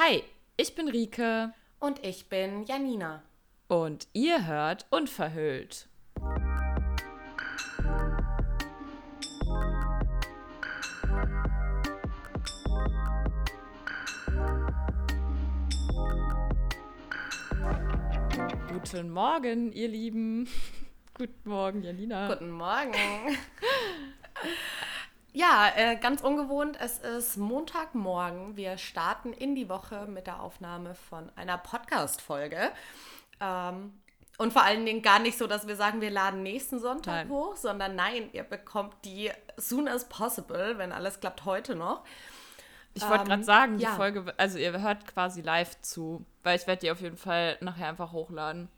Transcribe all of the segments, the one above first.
Hi, ich bin Rike. Und ich bin Janina. Und ihr hört Unverhüllt. Guten Morgen, ihr Lieben. Guten Morgen, Janina. Guten Morgen. Ja, äh, ganz ungewohnt. Es ist Montagmorgen. Wir starten in die Woche mit der Aufnahme von einer Podcast-Folge. Ähm, und vor allen Dingen gar nicht so, dass wir sagen, wir laden nächsten Sonntag nein. hoch, sondern nein, ihr bekommt die soon as possible, wenn alles klappt, heute noch. Ich wollte ähm, gerade sagen, die ja. Folge, also ihr hört quasi live zu, weil ich werde die auf jeden Fall nachher einfach hochladen.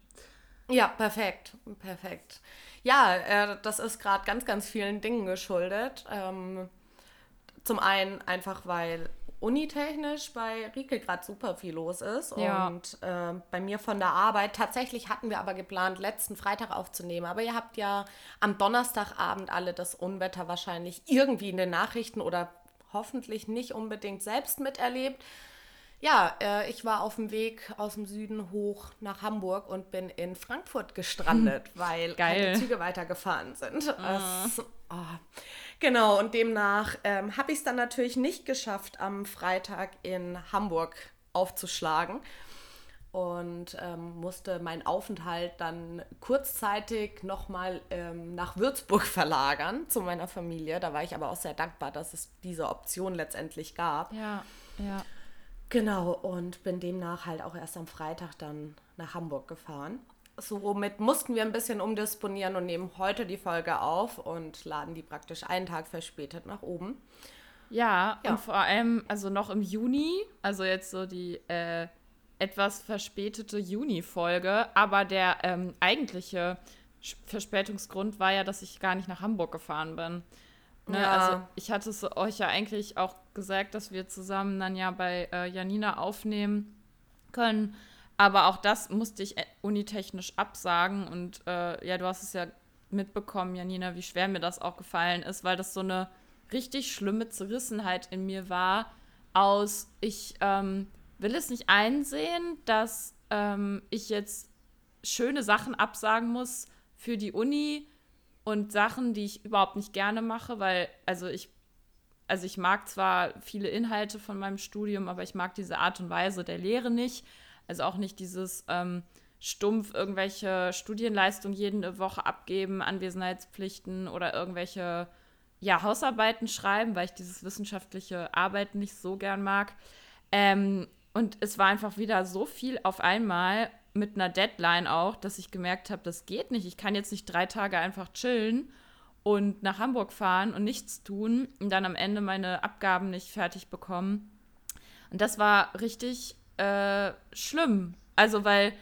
Ja, perfekt, perfekt. Ja, äh, das ist gerade ganz, ganz vielen Dingen geschuldet. Ähm, zum einen einfach, weil unitechnisch bei Rike gerade super viel los ist. Ja. Und äh, bei mir von der Arbeit, tatsächlich hatten wir aber geplant, letzten Freitag aufzunehmen. Aber ihr habt ja am Donnerstagabend alle das Unwetter wahrscheinlich irgendwie in den Nachrichten oder hoffentlich nicht unbedingt selbst miterlebt. Ja, äh, ich war auf dem Weg aus dem Süden hoch nach Hamburg und bin in Frankfurt gestrandet, hm. weil Geil. keine Züge weitergefahren sind. Ah. Es, oh. Genau, und demnach ähm, habe ich es dann natürlich nicht geschafft, am Freitag in Hamburg aufzuschlagen und ähm, musste meinen Aufenthalt dann kurzzeitig nochmal ähm, nach Würzburg verlagern zu meiner Familie. Da war ich aber auch sehr dankbar, dass es diese Option letztendlich gab. Ja, ja. Genau, und bin demnach halt auch erst am Freitag dann nach Hamburg gefahren. Somit mussten wir ein bisschen umdisponieren und nehmen heute die Folge auf und laden die praktisch einen Tag verspätet nach oben. Ja, ja. und vor allem, also noch im Juni, also jetzt so die äh, etwas verspätete Juni-Folge, aber der ähm, eigentliche Verspätungsgrund war ja, dass ich gar nicht nach Hamburg gefahren bin. Ne? Ja. Also ich hatte es euch ja eigentlich auch gesagt, dass wir zusammen dann ja bei äh, Janina aufnehmen können. Aber auch das musste ich äh, unitechnisch absagen. Und äh, ja, du hast es ja mitbekommen, Janina, wie schwer mir das auch gefallen ist, weil das so eine richtig schlimme Zerrissenheit in mir war aus, ich ähm, will es nicht einsehen, dass ähm, ich jetzt schöne Sachen absagen muss für die Uni, und Sachen, die ich überhaupt nicht gerne mache, weil, also ich, also ich mag zwar viele Inhalte von meinem Studium, aber ich mag diese Art und Weise der Lehre nicht. Also auch nicht dieses ähm, stumpf irgendwelche Studienleistungen jede Woche abgeben, Anwesenheitspflichten oder irgendwelche ja, Hausarbeiten schreiben, weil ich dieses wissenschaftliche Arbeiten nicht so gern mag. Ähm, und es war einfach wieder so viel auf einmal mit einer Deadline auch, dass ich gemerkt habe, das geht nicht. Ich kann jetzt nicht drei Tage einfach chillen und nach Hamburg fahren und nichts tun und dann am Ende meine Abgaben nicht fertig bekommen. Und das war richtig äh, schlimm. Also, weil,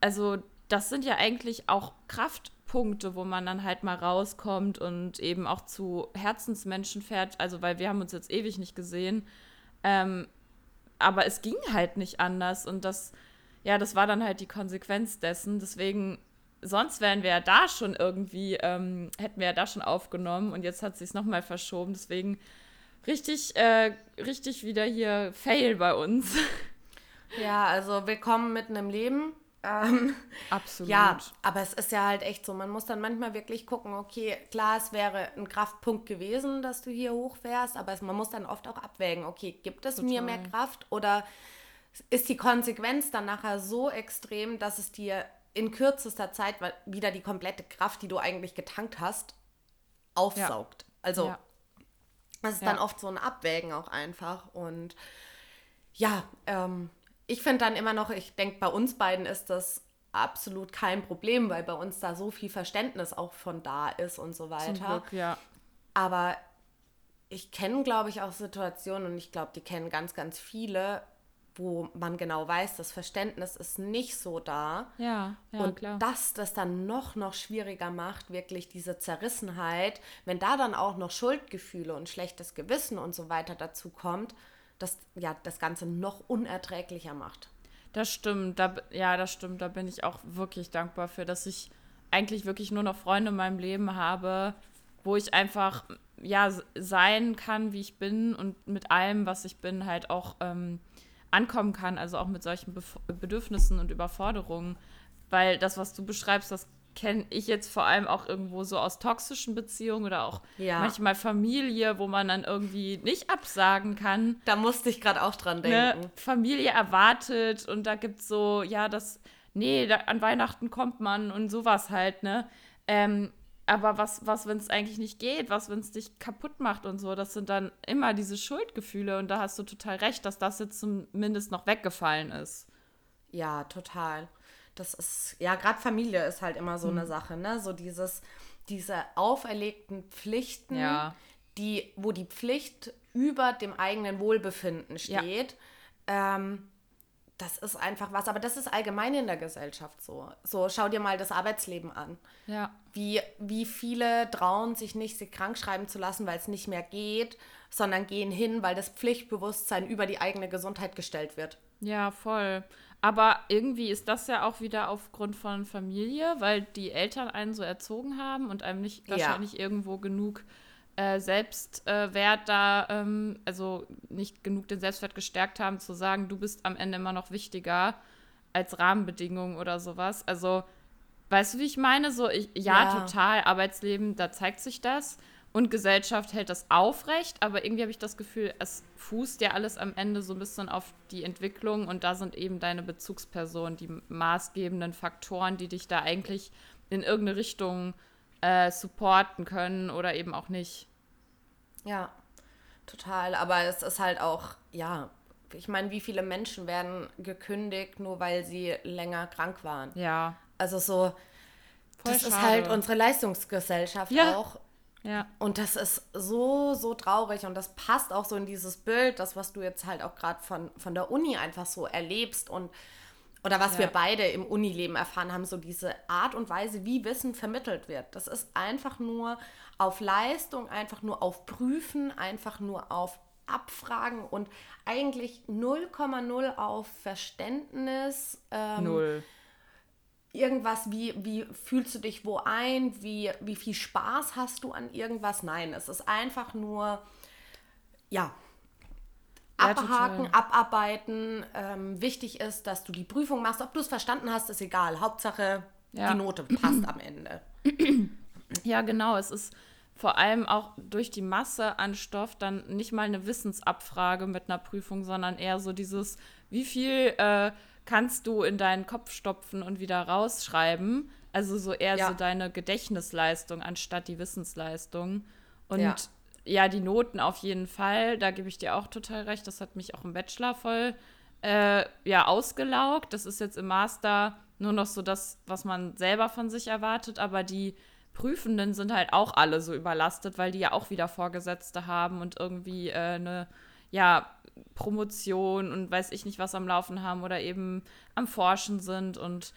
also, das sind ja eigentlich auch Kraftpunkte, wo man dann halt mal rauskommt und eben auch zu Herzensmenschen fährt. Also, weil wir haben uns jetzt ewig nicht gesehen. Ähm, aber es ging halt nicht anders und das ja, das war dann halt die Konsequenz dessen. Deswegen, sonst wären wir ja da schon irgendwie, ähm, hätten wir ja da schon aufgenommen und jetzt hat sich es nochmal verschoben. Deswegen richtig, äh, richtig wieder hier Fail bei uns. Ja, also willkommen mitten im Leben. Ähm, Absolut. Ja, aber es ist ja halt echt so, man muss dann manchmal wirklich gucken, okay, klar, es wäre ein Kraftpunkt gewesen, dass du hier hochfährst, aber es, man muss dann oft auch abwägen, okay, gibt es Total. mir mehr Kraft oder ist die Konsequenz dann nachher so extrem, dass es dir in kürzester Zeit wieder die komplette Kraft, die du eigentlich getankt hast, aufsaugt. Ja. Also ja. das ist ja. dann oft so ein Abwägen auch einfach. Und ja, ähm, ich finde dann immer noch, ich denke, bei uns beiden ist das absolut kein Problem, weil bei uns da so viel Verständnis auch von da ist und so weiter. Zum Glück, ja. Aber ich kenne, glaube ich, auch Situationen und ich glaube, die kennen ganz, ganz viele, wo man genau weiß, das Verständnis ist nicht so da. Ja, ja und klar. dass das dann noch, noch schwieriger macht, wirklich diese Zerrissenheit, wenn da dann auch noch Schuldgefühle und schlechtes Gewissen und so weiter dazu kommt, dass ja das Ganze noch unerträglicher macht. Das stimmt, da, ja, das stimmt. Da bin ich auch wirklich dankbar für, dass ich eigentlich wirklich nur noch Freunde in meinem Leben habe, wo ich einfach ja sein kann, wie ich bin und mit allem, was ich bin, halt auch ähm, ankommen kann, also auch mit solchen Bef Bedürfnissen und Überforderungen. Weil das, was du beschreibst, das kenne ich jetzt vor allem auch irgendwo so aus toxischen Beziehungen oder auch ja. manchmal Familie, wo man dann irgendwie nicht absagen kann. Da musste ich gerade auch dran ne, denken. Ne? Familie erwartet und da gibt es so, ja, das, nee, da, an Weihnachten kommt man und sowas halt, ne? Ähm, aber was, was wenn es eigentlich nicht geht, was, wenn es dich kaputt macht und so, das sind dann immer diese Schuldgefühle und da hast du total recht, dass das jetzt zumindest noch weggefallen ist. Ja, total das ist, ja, gerade Familie ist halt immer so mhm. eine Sache, ne? So dieses, diese auferlegten Pflichten, ja. die, wo die Pflicht über dem eigenen Wohlbefinden steht. Ja. Ähm, das ist einfach was, aber das ist allgemein in der Gesellschaft so. So, schau dir mal das Arbeitsleben an. Ja. Wie, wie viele trauen sich nicht, sich krank schreiben zu lassen, weil es nicht mehr geht, sondern gehen hin, weil das Pflichtbewusstsein über die eigene Gesundheit gestellt wird. Ja, voll. Aber irgendwie ist das ja auch wieder aufgrund von Familie, weil die Eltern einen so erzogen haben und einem nicht wahrscheinlich ja. irgendwo genug äh, Selbstwert da, ähm, also nicht genug den Selbstwert gestärkt haben, zu sagen, du bist am Ende immer noch wichtiger als Rahmenbedingungen oder sowas. Also, weißt du, wie ich meine? So, ich, ja, ja, total, Arbeitsleben, da zeigt sich das und Gesellschaft hält das aufrecht, aber irgendwie habe ich das Gefühl, es fußt ja alles am Ende so ein bisschen auf die Entwicklung und da sind eben deine Bezugspersonen, die maßgebenden Faktoren, die dich da eigentlich in irgendeine Richtung äh, supporten können oder eben auch nicht. Ja, total. Aber es ist halt auch, ja, ich meine, wie viele Menschen werden gekündigt, nur weil sie länger krank waren? Ja. Also so, Voll das schade. ist halt unsere Leistungsgesellschaft ja. auch. Ja. Und das ist so, so traurig und das passt auch so in dieses Bild, das, was du jetzt halt auch gerade von, von der Uni einfach so erlebst und oder was ja. wir beide im Unileben erfahren haben, so diese Art und Weise, wie Wissen vermittelt wird. Das ist einfach nur auf Leistung, einfach nur auf Prüfen, einfach nur auf Abfragen und eigentlich 0,0 auf Verständnis. Ähm, Null irgendwas wie, wie fühlst du dich wo ein, wie, wie viel Spaß hast du an irgendwas. Nein, es ist einfach nur, ja, abhaken, ja, abarbeiten. Ähm, wichtig ist, dass du die Prüfung machst. Ob du es verstanden hast, ist egal. Hauptsache, ja. die Note passt am Ende. Ja, genau. Es ist vor allem auch durch die Masse an Stoff dann nicht mal eine Wissensabfrage mit einer Prüfung, sondern eher so dieses, wie viel äh, kannst du in deinen Kopf stopfen und wieder rausschreiben. Also so eher ja. so deine Gedächtnisleistung anstatt die Wissensleistung. Und ja. die Noten auf jeden Fall, da gebe ich dir auch total recht. Das hat mich auch im Bachelor voll äh, ja, ausgelaugt. Das ist jetzt im Master nur noch so das, was man selber von sich erwartet, aber die Prüfenden sind halt auch alle so überlastet, weil die ja auch wieder Vorgesetzte haben und irgendwie äh, eine ja, Promotion und weiß ich nicht was am Laufen haben oder eben am Forschen sind. Und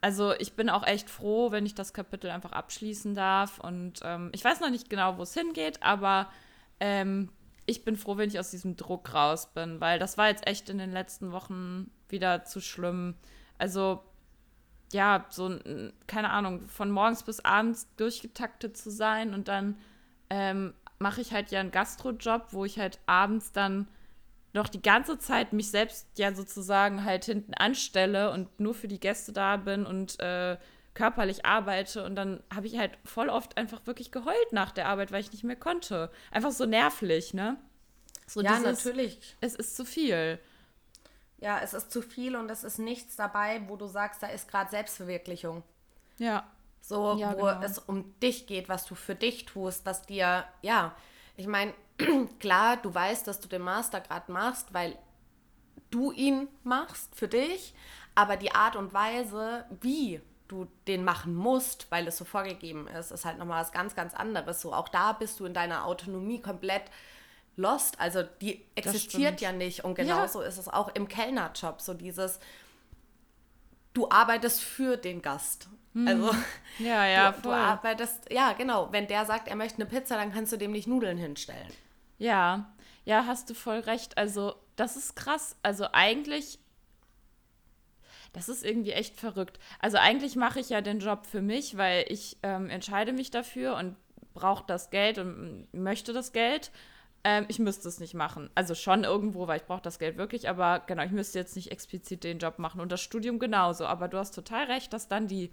also ich bin auch echt froh, wenn ich das Kapitel einfach abschließen darf. Und ähm, ich weiß noch nicht genau, wo es hingeht, aber ähm, ich bin froh, wenn ich aus diesem Druck raus bin, weil das war jetzt echt in den letzten Wochen wieder zu schlimm. Also ja, so, keine Ahnung, von morgens bis abends durchgetaktet zu sein und dann ähm, mache ich halt ja einen Gastrojob, wo ich halt abends dann noch die ganze Zeit mich selbst ja sozusagen halt hinten anstelle und nur für die Gäste da bin und äh, körperlich arbeite und dann habe ich halt voll oft einfach wirklich geheult nach der Arbeit, weil ich nicht mehr konnte. Einfach so nervlich, ne? So ja, dieses, natürlich. Es ist zu viel. Ja, es ist zu viel und es ist nichts dabei, wo du sagst, da ist gerade Selbstverwirklichung. Ja. So, ja, wo genau. es um dich geht, was du für dich tust, was dir, ja, ich meine, klar, du weißt, dass du den Master gerade machst, weil du ihn machst für dich, aber die Art und Weise, wie du den machen musst, weil es so vorgegeben ist, ist halt nochmal was ganz, ganz anderes. So, auch da bist du in deiner Autonomie komplett lost. Also die existiert ja nicht. Und genauso ja. ist es auch im Kellnerjob. So dieses, du arbeitest für den Gast. Hm. Also ja, ja, du, du, arbeitest, ja, genau. Wenn der sagt, er möchte eine Pizza, dann kannst du dem nicht Nudeln hinstellen. Ja, ja, hast du voll recht. Also, das ist krass. Also eigentlich, das ist irgendwie echt verrückt. Also eigentlich mache ich ja den Job für mich, weil ich ähm, entscheide mich dafür und brauche das Geld und möchte das Geld. ähm, ich müsste es nicht machen. Also schon irgendwo, weil ich brauche das Geld wirklich, aber genau, ich müsste jetzt nicht explizit den Job machen und das Studium genauso. Aber du hast total recht, dass dann die,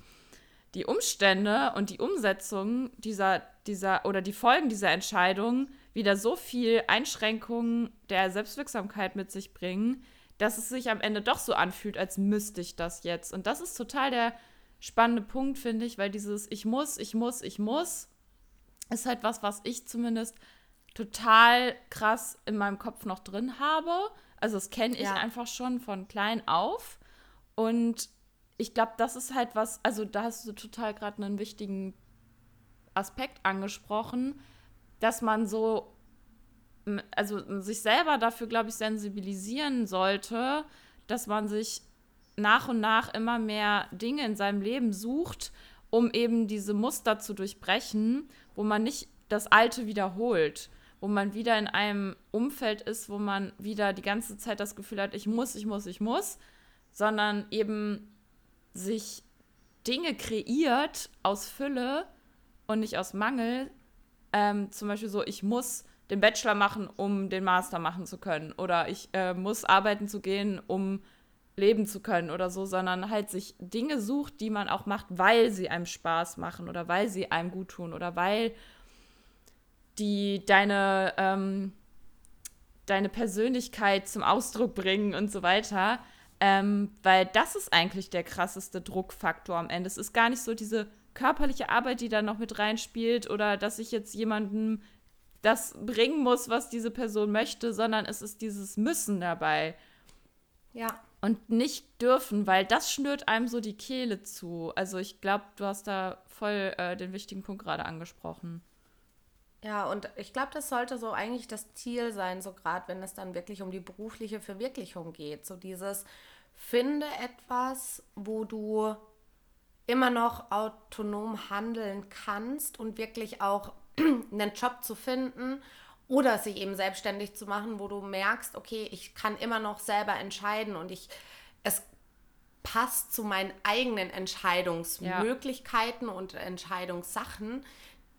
die Umstände und die Umsetzung dieser, dieser oder die Folgen dieser Entscheidung wieder so viel Einschränkungen der Selbstwirksamkeit mit sich bringen, dass es sich am Ende doch so anfühlt, als müsste ich das jetzt. Und das ist total der spannende Punkt, finde ich, weil dieses Ich muss, ich muss, ich muss ist halt was, was ich zumindest total krass in meinem Kopf noch drin habe. Also das kenne ich ja. einfach schon von klein auf. Und ich glaube, das ist halt was, also da hast du total gerade einen wichtigen Aspekt angesprochen, dass man so, also sich selber dafür, glaube ich, sensibilisieren sollte, dass man sich nach und nach immer mehr Dinge in seinem Leben sucht, um eben diese Muster zu durchbrechen, wo man nicht das Alte wiederholt wo man wieder in einem Umfeld ist, wo man wieder die ganze Zeit das Gefühl hat, ich muss, ich muss, ich muss, sondern eben sich Dinge kreiert aus Fülle und nicht aus Mangel. Ähm, zum Beispiel so, ich muss den Bachelor machen, um den Master machen zu können. Oder ich äh, muss arbeiten zu gehen, um leben zu können oder so, sondern halt sich Dinge sucht, die man auch macht, weil sie einem Spaß machen oder weil sie einem gut tun oder weil die deine, ähm, deine Persönlichkeit zum Ausdruck bringen und so weiter. Ähm, weil das ist eigentlich der krasseste Druckfaktor am Ende. Es ist gar nicht so diese körperliche Arbeit, die da noch mit reinspielt oder dass ich jetzt jemandem das bringen muss, was diese Person möchte, sondern es ist dieses Müssen dabei. Ja. Und nicht dürfen, weil das schnürt einem so die Kehle zu. Also ich glaube, du hast da voll äh, den wichtigen Punkt gerade angesprochen. Ja, und ich glaube, das sollte so eigentlich das Ziel sein, so gerade wenn es dann wirklich um die berufliche Verwirklichung geht. So dieses, finde etwas, wo du immer noch autonom handeln kannst und wirklich auch einen Job zu finden oder sich eben selbstständig zu machen, wo du merkst, okay, ich kann immer noch selber entscheiden und ich es passt zu meinen eigenen Entscheidungsmöglichkeiten ja. und Entscheidungssachen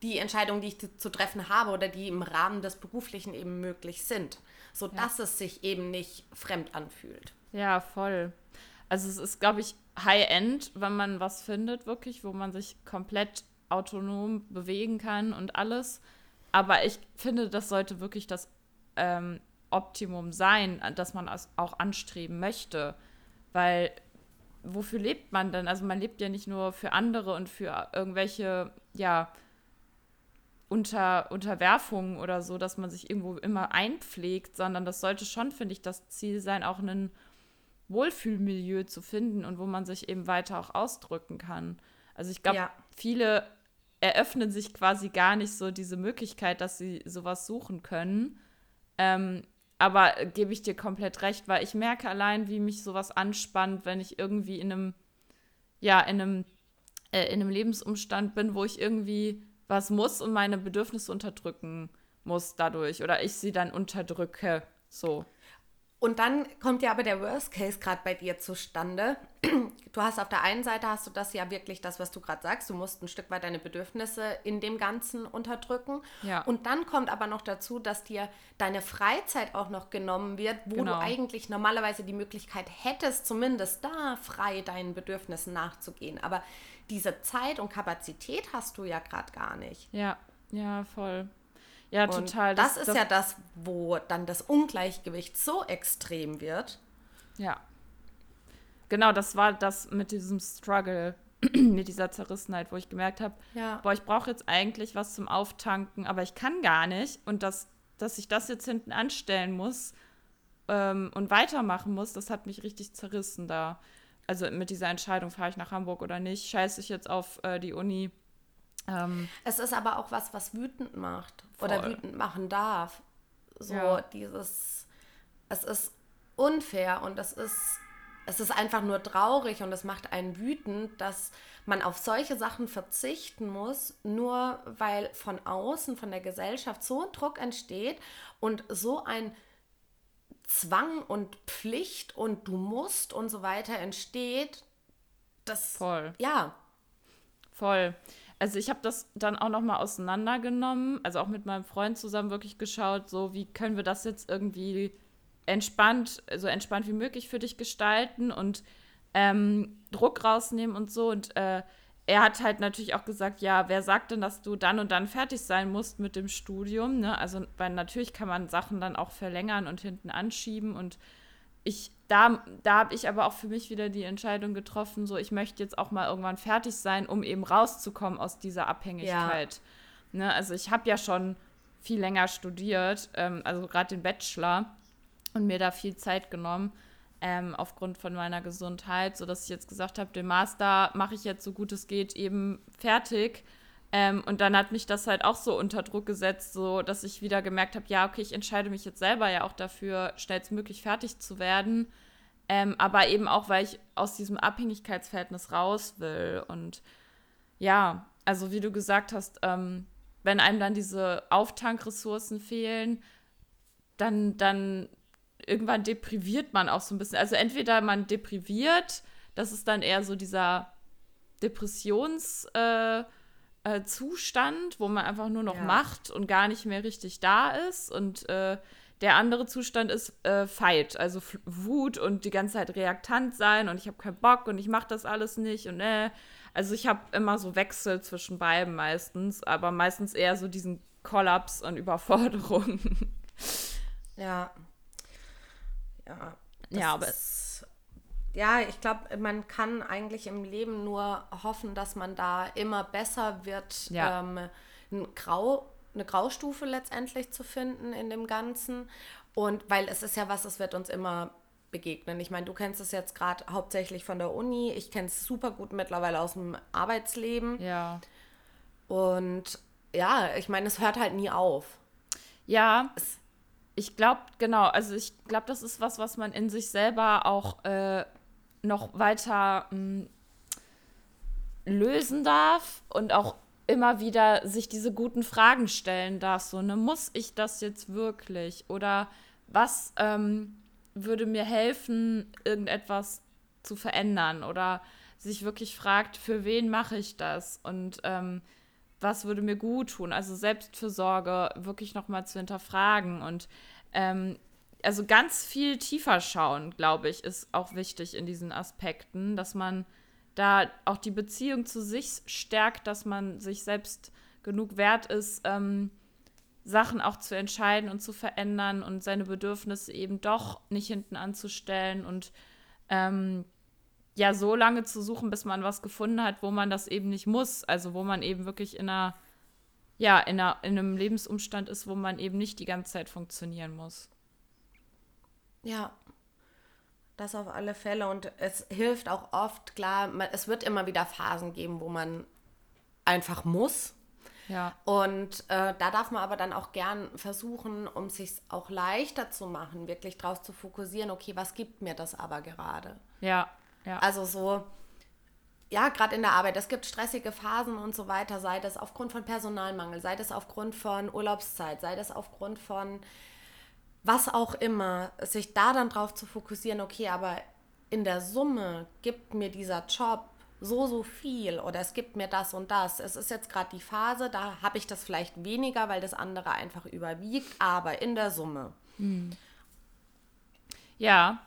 die Entscheidungen, die ich zu, treffen habe oder die im Rahmen des Beruflichen eben möglich sind, sodass ja. es sich eben nicht fremd anfühlt. Ja, voll. Also es ist, glaube ich, High-End, wenn man was findet, wirklich, wo man sich komplett autonom bewegen kann und alles. Aber ich finde, das sollte wirklich das ähm, Optimum sein, dass man es auch anstreben möchte. Weil wofür lebt man denn? Also man lebt ja nicht nur für andere und für irgendwelche, ja, unter Unterwerfung oder so, dass man sich irgendwo immer einpflegt, sondern das sollte schon, finde ich, das Ziel sein, auch ein Wohlfühlmilieu zu finden und wo man sich eben weiter auch ausdrücken kann. Also ich glaube, ja. viele eröffnen sich quasi gar nicht so diese Möglichkeit, dass sie sowas suchen können. Ähm, aber gebe ich dir komplett recht, weil ich merke allein, wie mich sowas anspannt, wenn ich irgendwie in einem, ja, in einem, äh, in einem Lebensumstand bin, wo ich irgendwie was muss und meine Bedürfnisse unterdrücken muss dadurch oder ich sie dann unterdrücke. So. Und dann kommt ja aber der Worst Case gerade bei dir zustande. Du hast auf der einen Seite hast du das ja wirklich das, was du gerade sagst. Du musst ein Stück weit deine Bedürfnisse in dem Ganzen unterdrücken. Ja. Und dann kommt aber noch dazu, dass dir deine Freizeit auch noch genommen wird, wo genau. du eigentlich normalerweise die Möglichkeit hättest, zumindest da frei deinen Bedürfnissen nachzugehen. Aber diese Zeit und Kapazität hast du ja gerade gar nicht. Ja, ja, voll. Ja, und total. Das, das ist das, ja das, wo dann das Ungleichgewicht so extrem wird. Ja. Genau, das war das mit diesem Struggle, mit dieser Zerrissenheit, wo ich gemerkt habe, ja. boah, ich brauche jetzt eigentlich was zum Auftanken, aber ich kann gar nicht. Und das, dass ich das jetzt hinten anstellen muss ähm, und weitermachen muss, das hat mich richtig zerrissen da also mit dieser Entscheidung, fahre ich nach Hamburg oder nicht, scheiße ich jetzt auf äh, die Uni. Ähm, es ist aber auch was, was wütend macht voll. oder wütend machen darf. So ja. dieses, es ist unfair und es ist, es ist einfach nur traurig und es macht einen wütend, dass man auf solche Sachen verzichten muss, nur weil von außen, von der Gesellschaft so ein Druck entsteht und so ein Zwang und Pflicht und du musst und so weiter entsteht, das voll. Ja. Voll. Also ich habe das dann auch noch mal auseinandergenommen, also auch mit meinem Freund zusammen wirklich geschaut, so wie können wir das jetzt irgendwie entspannt, so entspannt wie möglich für dich gestalten und ähm, Druck rausnehmen und so. Und äh, er hat halt natürlich auch gesagt, ja, wer sagt denn, dass du dann und dann fertig sein musst mit dem Studium? Ne? Also, weil natürlich kann man Sachen dann auch verlängern und hinten anschieben. Und ich, da, da habe ich aber auch für mich wieder die Entscheidung getroffen, so ich möchte jetzt auch mal irgendwann fertig sein, um eben rauszukommen aus dieser Abhängigkeit. Ja. Ne? Also ich habe ja schon viel länger studiert, ähm, also gerade den Bachelor und mir da viel Zeit genommen ähm, aufgrund von meiner Gesundheit, sodass ich jetzt gesagt habe, den Master mache ich jetzt so gut es geht eben fertig. Ähm, und dann hat mich das halt auch so unter Druck gesetzt, so dass ich wieder gemerkt habe, ja, okay, ich entscheide mich jetzt selber ja auch dafür, schnellstmöglich fertig zu werden. Ähm, aber eben auch, weil ich aus diesem Abhängigkeitsverhältnis raus will. Und ja, also wie du gesagt hast, ähm, wenn einem dann diese Auftankressourcen fehlen, dann, dann irgendwann depriviert man auch so ein bisschen. Also entweder man depriviert, das ist dann eher so dieser Depressionszustand, äh, äh, wo man einfach nur noch ja. macht und gar nicht mehr richtig da ist. Und äh, der andere Zustand ist äh, Fight, also F Wut und die ganze Zeit reaktant sein und ich habe keinen Bock und ich mache das alles nicht und äh. Also ich habe immer so Wechsel zwischen beiden meistens, aber meistens eher so diesen Kollaps und Überforderung. Ja, ja, ja aber ist, ja, ich glaube, man kann eigentlich im Leben nur hoffen, dass man da immer besser wird, ja. ähm, ein Grau, eine Graustufe letztendlich zu finden in dem Ganzen. Und weil es ist ja was, es wird uns immer begegnen. Ich meine, du kennst es jetzt gerade hauptsächlich von der Uni. Ich kenne es super gut mittlerweile aus dem Arbeitsleben. Ja. Und ja, ich meine, es hört halt nie auf. Ja. Es, ich glaube, genau, also ich glaube, das ist was, was man in sich selber auch äh, noch weiter mh, hm, lösen darf und auch immer wieder sich diese guten Fragen stellen darf. So, ne, muss ich das jetzt wirklich? Oder was ähm, würde mir helfen, irgendetwas zu verändern? Oder sich wirklich fragt, für wen mache ich das? Und ähm, was würde mir gut tun? Also Selbstfürsorge wirklich nochmal zu hinterfragen und ähm, also ganz viel tiefer schauen, glaube ich, ist auch wichtig in diesen Aspekten, dass man da auch die Beziehung zu sich stärkt, dass man sich selbst genug wert ist, ähm, Sachen auch zu entscheiden und zu verändern und seine Bedürfnisse eben doch nicht hinten anzustellen und ähm, ja, so lange zu suchen, bis man was gefunden hat, wo man das eben nicht muss. Also wo man eben wirklich in einer, ja, in, einer, in einem Lebensumstand ist, wo man eben nicht die ganze Zeit funktionieren muss. Ja, das auf alle Fälle. Und es hilft auch oft, klar, man, es wird immer wieder Phasen geben, wo man einfach muss. Ja. Und äh, da darf man aber dann auch gern versuchen, um es sich auch leichter zu machen, wirklich drauf zu fokussieren, okay, was gibt mir das aber gerade? Ja. Ja. Also so, ja, gerade in der Arbeit, es gibt stressige Phasen und so weiter, sei das aufgrund von Personalmangel, sei das aufgrund von Urlaubszeit, sei das aufgrund von was auch immer, sich da dann drauf zu fokussieren, okay, aber in der Summe gibt mir dieser Job so, so viel oder es gibt mir das und das. Es ist jetzt gerade die Phase, da habe ich das vielleicht weniger, weil das andere einfach überwiegt, aber in der Summe. Hm. Ja,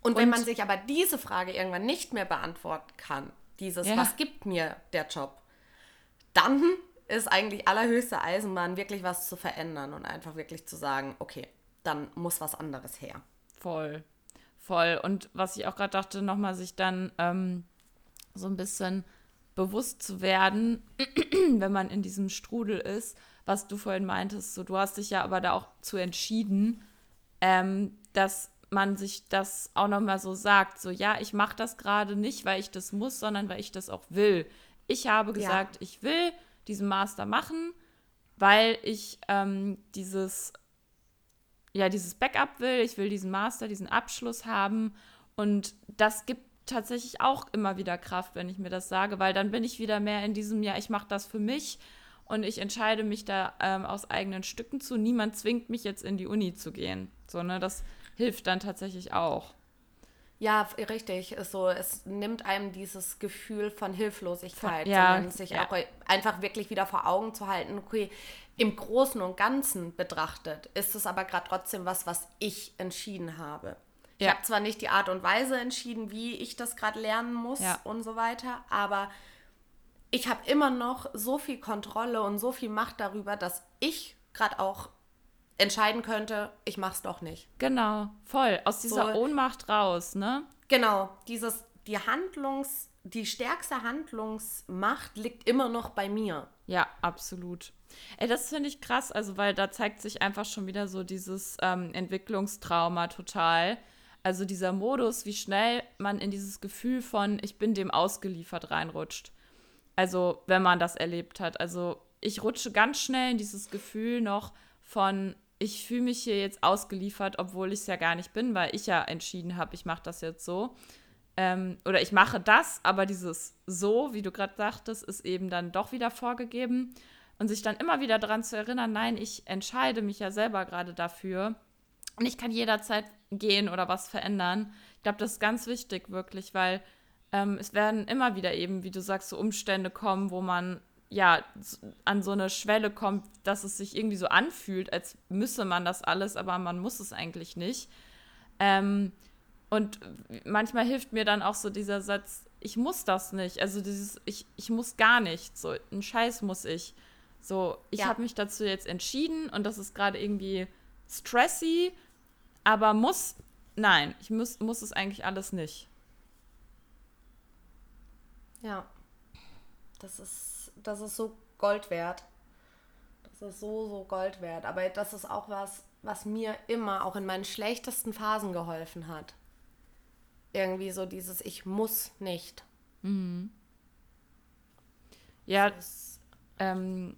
und, wenn man sich aber diese Frage irgendwann nicht mehr beantworten kann, dieses, ja. was gibt mir der Job, dann ist eigentlich allerhöchste Eisenbahn, wirklich was zu verändern und einfach wirklich zu sagen, okay, dann muss was anderes her. Voll, voll. Und was ich auch gerade dachte, nochmal sich dann ähm, so ein bisschen bewusst zu werden, wenn man in diesem Strudel ist, was du vorhin meintest, so du hast dich ja aber da auch zu entschieden, ähm, dass man sich das auch nochmal so sagt, so ja, ich mache das gerade nicht, weil ich das muss, sondern weil ich das auch will. Ich habe gesagt, ja. ich will diesen Master machen, weil ich ähm, dieses, ja, dieses Backup will, ich will diesen Master, diesen Abschluss haben und das gibt tatsächlich auch immer wieder Kraft, wenn ich mir das sage, weil dann bin ich wieder mehr in diesem, ja, ich mache das für mich und ich entscheide mich da ähm, aus eigenen Stücken zu. Niemand zwingt mich jetzt in die Uni zu gehen. So, ne, das hilft dann tatsächlich auch. Ja, richtig. So, es nimmt einem dieses Gefühl von Hilflosigkeit, ja, sondern sich ja. auch einfach wirklich wieder vor Augen zu halten, okay, im Großen und Ganzen betrachtet ist es aber gerade trotzdem was, was ich entschieden habe. Ich Ja. habe zwar nicht die Art und Weise entschieden, wie ich das gerade lernen muss Ja. und so weiter, aber ich habe immer noch so viel Kontrolle und so viel Macht darüber, dass ich gerade auch entscheiden könnte, ich mache es doch nicht. Genau, voll. Aus dieser So- Ohnmacht raus, ne? Genau, dieses, die Handlungs, die stärkste Handlungsmacht liegt immer noch bei mir. Ja, absolut. Ey, das finde ich krass, also weil da zeigt sich einfach schon wieder so dieses ähm, Entwicklungstrauma total. Also dieser Modus, wie schnell man in dieses Gefühl von ich bin dem ausgeliefert reinrutscht. Also wenn man das erlebt hat. Also ich rutsche ganz schnell in dieses Gefühl noch von ich fühle mich hier jetzt ausgeliefert, obwohl ich es ja gar nicht bin, weil ich ja entschieden habe, ich mache das jetzt so. Ähm, oder ich mache das, aber dieses so, wie du gerade sagtest, ist eben dann doch wieder vorgegeben. Und sich dann immer wieder daran zu erinnern, nein, ich entscheide mich ja selber gerade dafür. Und ich kann jederzeit gehen oder was verändern. Ich glaube, das ist ganz wichtig, wirklich, weil ähm, es werden immer wieder eben, wie du sagst, so Umstände kommen, wo man ja an so eine Schwelle kommt, dass es sich irgendwie so anfühlt, als müsse man das alles, aber man muss es eigentlich nicht. Ähm, und manchmal hilft mir dann auch so dieser Satz, ich muss das nicht. Also dieses, ich, ich muss gar nicht. So, einen Scheiß muss ich. So, ich Ja. habe mich dazu jetzt entschieden und das ist gerade irgendwie stressy, aber muss, nein, ich muss, muss es eigentlich alles nicht. Ja. Das ist, das ist so Gold wert. Das ist so, so Gold wert. Aber das ist auch was, was mir immer, auch in meinen schlechtesten Phasen geholfen hat. Irgendwie so dieses Ich muss nicht. Ja, Das, ähm,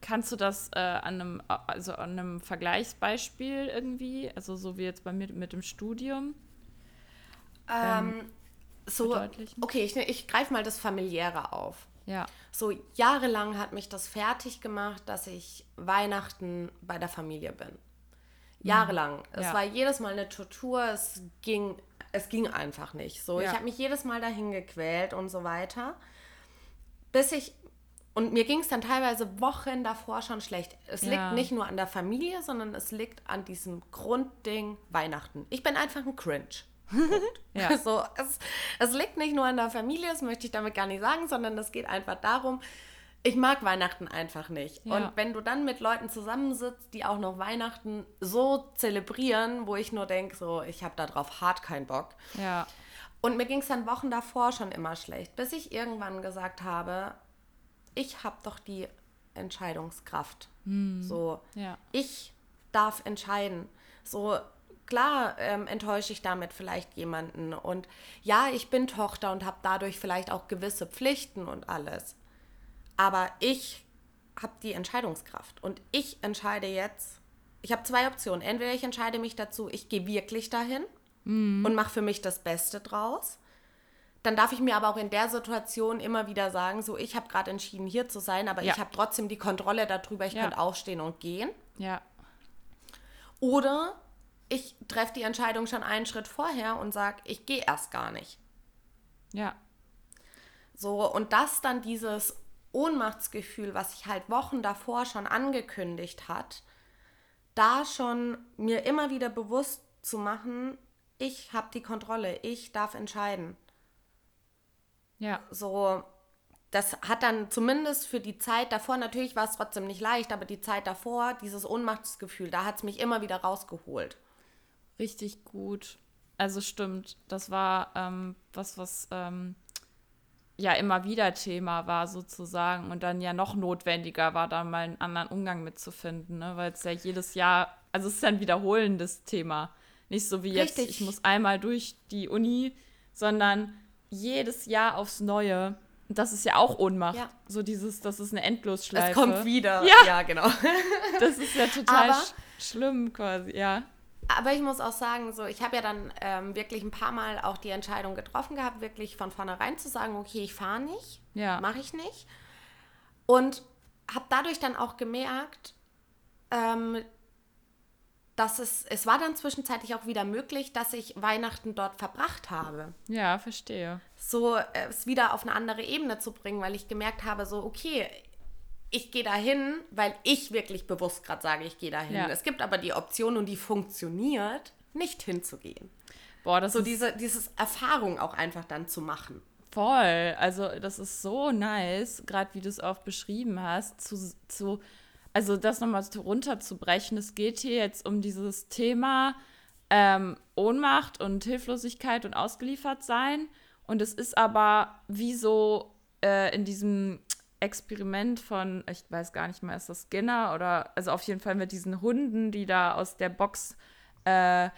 kannst du das äh, an einem, also an einem Vergleichsbeispiel irgendwie, also so wie jetzt bei mir mit dem Studium? ähm, so, verdeutlichen? okay, ich, ich greife mal das Familiäre auf. Ja, So jahrelang hat mich das fertig gemacht, dass ich Weihnachten bei der Familie bin. Jahrelang. Es Ja. war jedes Mal eine Tortur, es ging, es ging einfach nicht. So, ich Ja. habe mich jedes Mal dahin gequält und so weiter. Bis ich und mir ging es dann teilweise Wochen davor schon schlecht. Es Ja. liegt nicht nur an der Familie, sondern es liegt an diesem Grundding Weihnachten. Ich bin einfach ein Cringe. ja, Also es, es liegt nicht nur an der Familie, das möchte ich damit gar nicht sagen, sondern es geht einfach darum, ich mag Weihnachten einfach nicht. Ja. Und wenn du dann mit Leuten zusammensitzt, die auch noch Weihnachten so zelebrieren, wo ich nur denke, so, ich habe darauf hart keinen Bock. ja, Und mir ging es dann Wochen davor schon immer schlecht, bis ich irgendwann gesagt habe, ich habe doch die Entscheidungskraft. So, ja. ich darf entscheiden. So, klar ähm, enttäusche ich damit vielleicht jemanden. Und ja, ich bin Tochter und habe dadurch vielleicht auch gewisse Pflichten und alles. Aber ich habe die Entscheidungskraft. Und ich entscheide jetzt, ich habe zwei Optionen. Entweder ich entscheide mich dazu, ich gehe wirklich dahin und mache für mich das Beste draus. Dann darf ich mir aber auch in der Situation immer wieder sagen, so ich habe gerade entschieden, hier zu sein, aber Ja. ich habe trotzdem die Kontrolle darüber, ich Ja. könnte aufstehen und gehen. ja. Oder ich treffe die Entscheidung schon einen Schritt vorher und sage, ich gehe erst gar nicht. Ja, So, und das dann dieses Ohnmachtsgefühl, was sich halt Wochen davor schon angekündigt hat, da schon mir immer wieder bewusst zu machen, ich habe die Kontrolle, ich darf entscheiden. ja, So, das hat dann zumindest für die Zeit davor, natürlich war es trotzdem nicht leicht, aber die Zeit davor, dieses Ohnmachtsgefühl, da hat es mich immer wieder rausgeholt. richtig gut. Also stimmt, das war ähm, was, was ähm, ja immer wieder Thema war sozusagen und dann ja noch notwendiger war, da mal einen anderen Umgang mitzufinden, ne? weil es ja jedes Jahr, also es ist ja ein wiederholendes Thema. Nicht so wie jetzt, Richtig. ich muss einmal durch die Uni, sondern jedes Jahr aufs Neue. Und das ist ja auch Ohnmacht. Ja. So dieses, das ist eine Endlosschleife. Es kommt wieder. Ja. ja genau. Das ist ja total sch schlimm quasi, ja. Aber ich muss auch sagen, so ich habe ja dann ähm, wirklich ein paar Mal auch die Entscheidung getroffen gehabt, wirklich von vornherein zu sagen, okay, ich fahre nicht, Ja. mache ich nicht. Und habe dadurch dann auch gemerkt, ähm, dass es, es war dann zwischenzeitlich auch wieder möglich, dass ich Weihnachten dort verbracht habe. Ja, verstehe. So äh, es wieder auf eine andere Ebene zu bringen, weil ich gemerkt habe, so, okay, ich gehe dahin, weil ich wirklich bewusst gerade sage, ich gehe dahin. Ja. Es gibt aber die Option und die funktioniert, nicht hinzugehen. Boah, das so ist diese dieses Erfahrung auch einfach dann zu machen. Voll. Also das ist so nice, gerade wie du es auch beschrieben hast, zu, zu also das nochmal runterzubrechen. Es geht hier jetzt um dieses Thema ähm, Ohnmacht und Hilflosigkeit und ausgeliefert sein. Und es ist aber wie so äh, in diesem Experiment von, ich weiß gar nicht mehr, ist das Skinner oder, also auf jeden Fall mit diesen Hunden, die da aus der Box äh,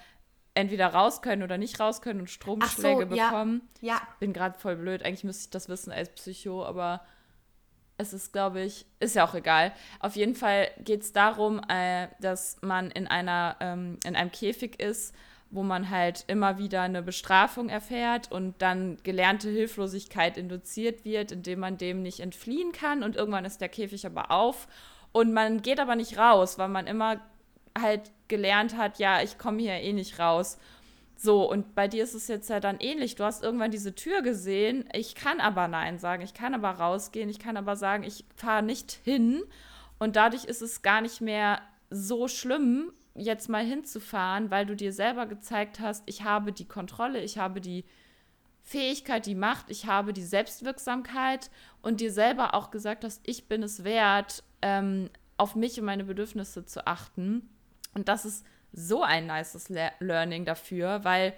entweder raus können oder nicht raus können und Stromschläge so, bekommen. Ja. ja. Bin gerade voll blöd. Eigentlich müsste ich das wissen als Psycho, aber es ist, glaube ich, ist ja auch egal. Auf jeden Fall geht es darum, äh, dass man in einer, ähm, in einem Käfig ist, wo man halt immer wieder eine Bestrafung erfährt und dann gelernte Hilflosigkeit induziert wird, indem man dem nicht entfliehen kann und irgendwann ist der Käfig aber auf und man geht aber nicht raus, weil man immer halt gelernt hat, ja, ich komme hier eh nicht raus. So, und bei dir ist es jetzt ja dann ähnlich. Du hast irgendwann diese Tür gesehen. Ich kann aber Nein sagen. Ich kann aber rausgehen. Ich kann aber sagen, ich fahre nicht hin. Und dadurch ist es gar nicht mehr so schlimm, jetzt mal hinzufahren, weil du dir selber gezeigt hast, ich habe die Kontrolle, ich habe die Fähigkeit, die Macht, ich habe die Selbstwirksamkeit und dir selber auch gesagt hast, ich bin es wert, ähm, auf mich und meine Bedürfnisse zu achten. Und das ist so ein nices Le Learning dafür, weil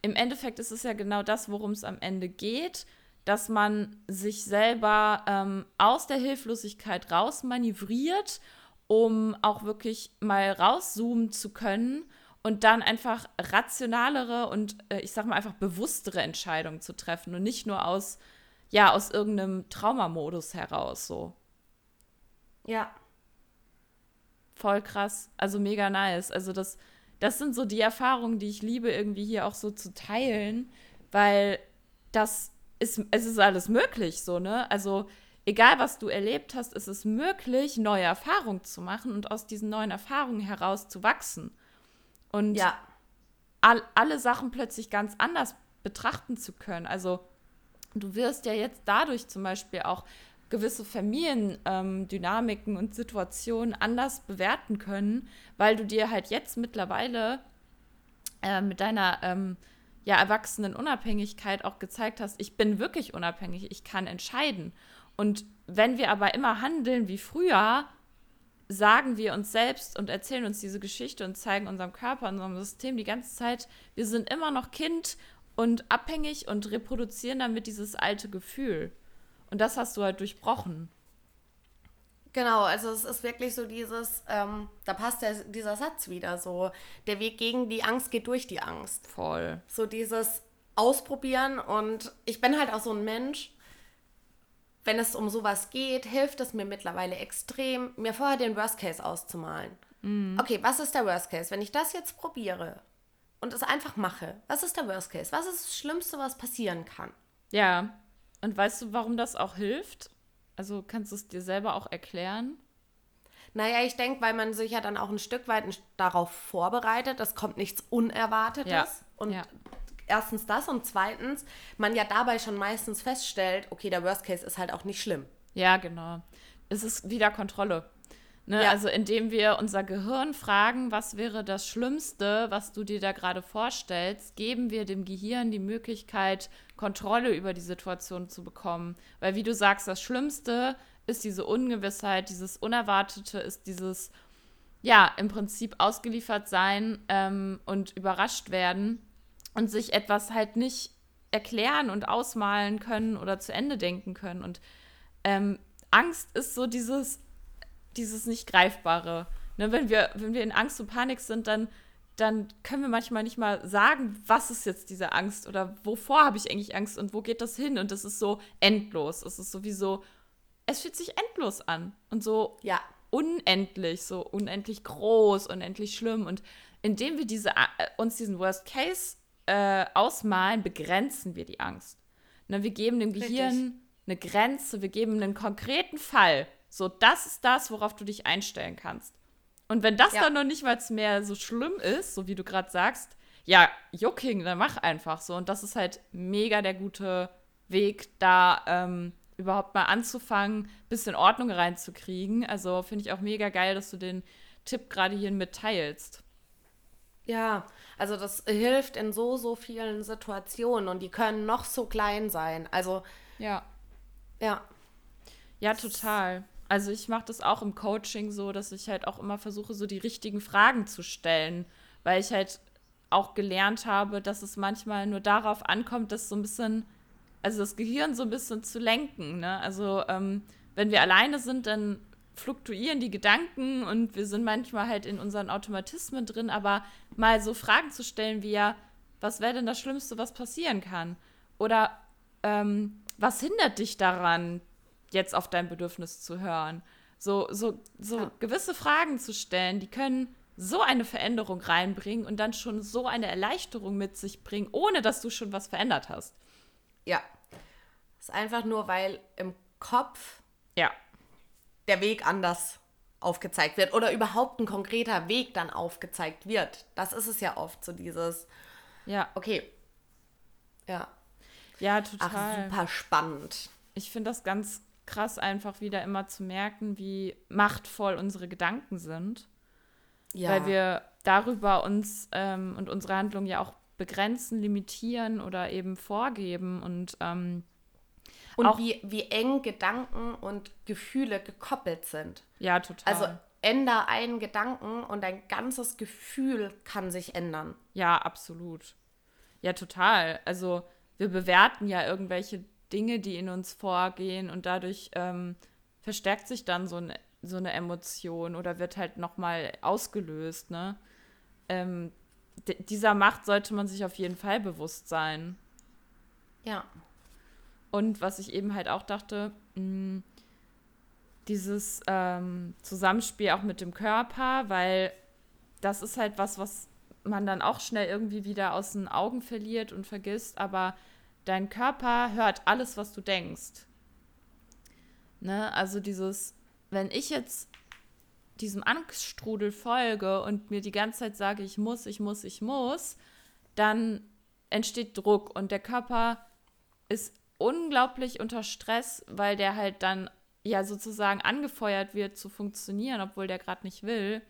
im Endeffekt ist es ja genau das, worum es am Ende geht, dass man sich selber ähm, aus der Hilflosigkeit rausmanövriert, um auch wirklich mal rauszoomen zu können und dann einfach rationalere und äh, ich sag mal einfach bewusstere Entscheidungen zu treffen und nicht nur aus ja aus irgendeinem Traumamodus heraus so. Ja, voll krass. Also mega nice. Also das, das sind so die Erfahrungen, die ich liebe, irgendwie hier auch so zu teilen, weil das ist, es ist alles möglich, so, ne? Also egal was du erlebt hast, ist es möglich, neue Erfahrungen zu machen und aus diesen neuen Erfahrungen heraus zu wachsen. Und ja. all, alle Sachen plötzlich ganz anders betrachten zu können. Also du wirst ja jetzt dadurch zum Beispiel auch gewisse Familiendynamiken ähm, und Situationen anders bewerten können, weil du dir halt jetzt mittlerweile äh, mit deiner ähm, ja, erwachsenen Unabhängigkeit auch gezeigt hast, ich bin wirklich unabhängig, ich kann entscheiden. Und wenn wir aber immer handeln wie früher, sagen wir uns selbst und erzählen uns diese Geschichte und zeigen unserem Körper, unserem System die ganze Zeit, wir sind immer noch Kind und abhängig und reproduzieren damit dieses alte Gefühl. Und das hast du halt durchbrochen. Genau, also es ist wirklich so dieses, ähm, da passt der, dieser Satz wieder so, der Weg gegen die Angst geht durch die Angst. Voll. So dieses Ausprobieren und ich bin halt auch so ein Mensch, wenn es um sowas geht, hilft es mir mittlerweile extrem, mir vorher den Worst Case auszumalen. Mhm. Okay, was ist der Worst Case? Wenn ich das jetzt probiere und es einfach mache, was ist der Worst Case? Was ist das Schlimmste, was passieren kann? Ja. Und weißt du, warum das auch hilft? Also kannst du es dir selber auch erklären? Naja, ich denke, weil man sich ja dann auch ein Stück weit darauf vorbereitet. Es kommt nichts Unerwartetes. Ja. Und ja. Erstens das und zweitens, man ja dabei schon meistens feststellt, okay, der Worst Case ist halt auch nicht schlimm. Ja, genau. Es ist wieder Kontrolle. Ne? Ja. Also indem wir unser Gehirn fragen, was wäre das Schlimmste, was du dir da gerade vorstellst, geben wir dem Gehirn die Möglichkeit, Kontrolle über die Situation zu bekommen. Weil wie du sagst, das Schlimmste ist diese Ungewissheit, dieses Unerwartete, ist dieses, ja, im Prinzip ausgeliefert sein ähm, und überrascht werden und sich etwas halt nicht erklären und ausmalen können oder zu Ende denken können. Und ähm, Angst ist so dieses dieses nicht greifbare. Ne, wenn, wir, wenn wir in Angst und Panik sind, dann, dann können wir manchmal nicht mal sagen, was ist jetzt diese Angst oder wovor habe ich eigentlich Angst und wo geht das hin? Und das ist so endlos. Es ist sowieso, es fühlt sich endlos an und so ja. unendlich, so unendlich groß, unendlich schlimm. Und indem wir diese, äh, uns diesen Worst Case äh, ausmalen, begrenzen wir die Angst. Ne, wir geben dem Gehirn Richtig. eine Grenze, wir geben einen konkreten Fall so, das ist das, worauf du dich einstellen kannst. Und wenn das ja. dann noch nicht mal mehr so schlimm ist, so wie du gerade sagst, ja, Jucking, dann mach einfach so. Und das ist halt mega der gute Weg, da ähm, überhaupt mal anzufangen, ein bisschen Ordnung reinzukriegen. Also finde ich auch mega geil, dass du den Tipp gerade hier mitteilst. Ja, also das hilft in so, so vielen Situationen und die können noch so klein sein. Also. Ja. Ja. Ja, total. Also ich mache das auch im Coaching so, dass ich halt auch immer versuche, so die richtigen Fragen zu stellen, weil ich halt auch gelernt habe, dass es manchmal nur darauf ankommt, dass so ein bisschen, also das Gehirn so ein bisschen zu lenken. Ne? Also ähm, wenn wir alleine sind, dann fluktuieren die Gedanken und wir sind manchmal halt in unseren Automatismen drin, aber mal so Fragen zu stellen wie ja, was wäre denn das Schlimmste, was passieren kann? Oder ähm, was hindert dich daran, jetzt auf dein Bedürfnis zu hören? So, so, so ja. gewisse Fragen zu stellen, die können so eine Veränderung reinbringen und dann schon so eine Erleichterung mit sich bringen, ohne dass du schon was verändert hast. Ja. Das ist einfach nur, weil im Kopf ja der Weg anders aufgezeigt wird oder überhaupt ein konkreter Weg dann aufgezeigt wird. Das ist es ja oft, so dieses. Ja. Okay. Ja. Ja, total. Ach, super spannend. Ich finde das ganz krass, einfach wieder immer zu merken, wie machtvoll unsere Gedanken sind. Ja. Weil wir darüber uns ähm, und unsere Handlungen ja auch begrenzen, limitieren oder eben vorgeben. Und ähm, und auch, wie, wie eng Gedanken und Gefühle gekoppelt sind. Ja, total. Also änder einen Gedanken und dein ganzes Gefühl kann sich ändern. Ja, absolut. Ja, total. Also wir bewerten ja irgendwelche Dinge, die in uns vorgehen und dadurch ähm, verstärkt sich dann so, ein, so eine Emotion oder wird halt nochmal ausgelöst, ne? Ähm, dieser Macht sollte man sich auf jeden Fall bewusst sein. Ja. Und was ich eben halt auch dachte, mh, mm, dieses ähm, Zusammenspiel auch mit dem Körper, weil das ist halt was, was man dann auch schnell irgendwie wieder aus den Augen verliert und vergisst, aber dein Körper hört alles, was du denkst. Ne? Also dieses, wenn ich jetzt diesem Angststrudel folge und mir die ganze Zeit sage, ich muss, ich muss, ich muss, dann entsteht Druck und der Körper ist unglaublich unter Stress, weil der halt dann ja sozusagen angefeuert wird zu funktionieren, obwohl der gerade nicht will.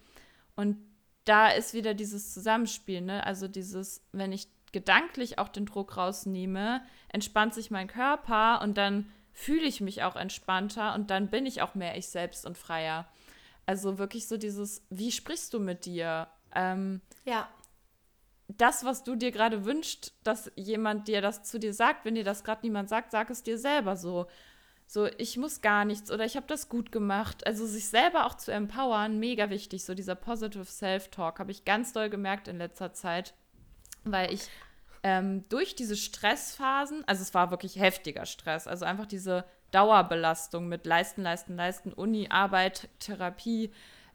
Und da ist wieder dieses Zusammenspiel, ne? Also dieses, wenn ich gedanklich auch den Druck rausnehme, entspannt sich mein Körper und dann fühle ich mich auch entspannter und dann bin ich auch mehr ich selbst und freier. Also wirklich so dieses, wie sprichst du mit dir? Ähm, ja das, was du dir gerade wünschst, dass jemand dir das zu dir sagt, wenn dir das gerade niemand sagt, sag es dir selber so. So, ich muss gar nichts oder ich habe das gut gemacht. Also sich selber auch zu empowern, mega wichtig. So dieser Positive Self-Talk habe ich ganz doll gemerkt in letzter Zeit, weil ich ähm, durch diese Stressphasen, also es war wirklich heftiger Stress, also einfach diese Dauerbelastung mit Leisten, Leisten, Leisten, Uni, Arbeit, Therapie,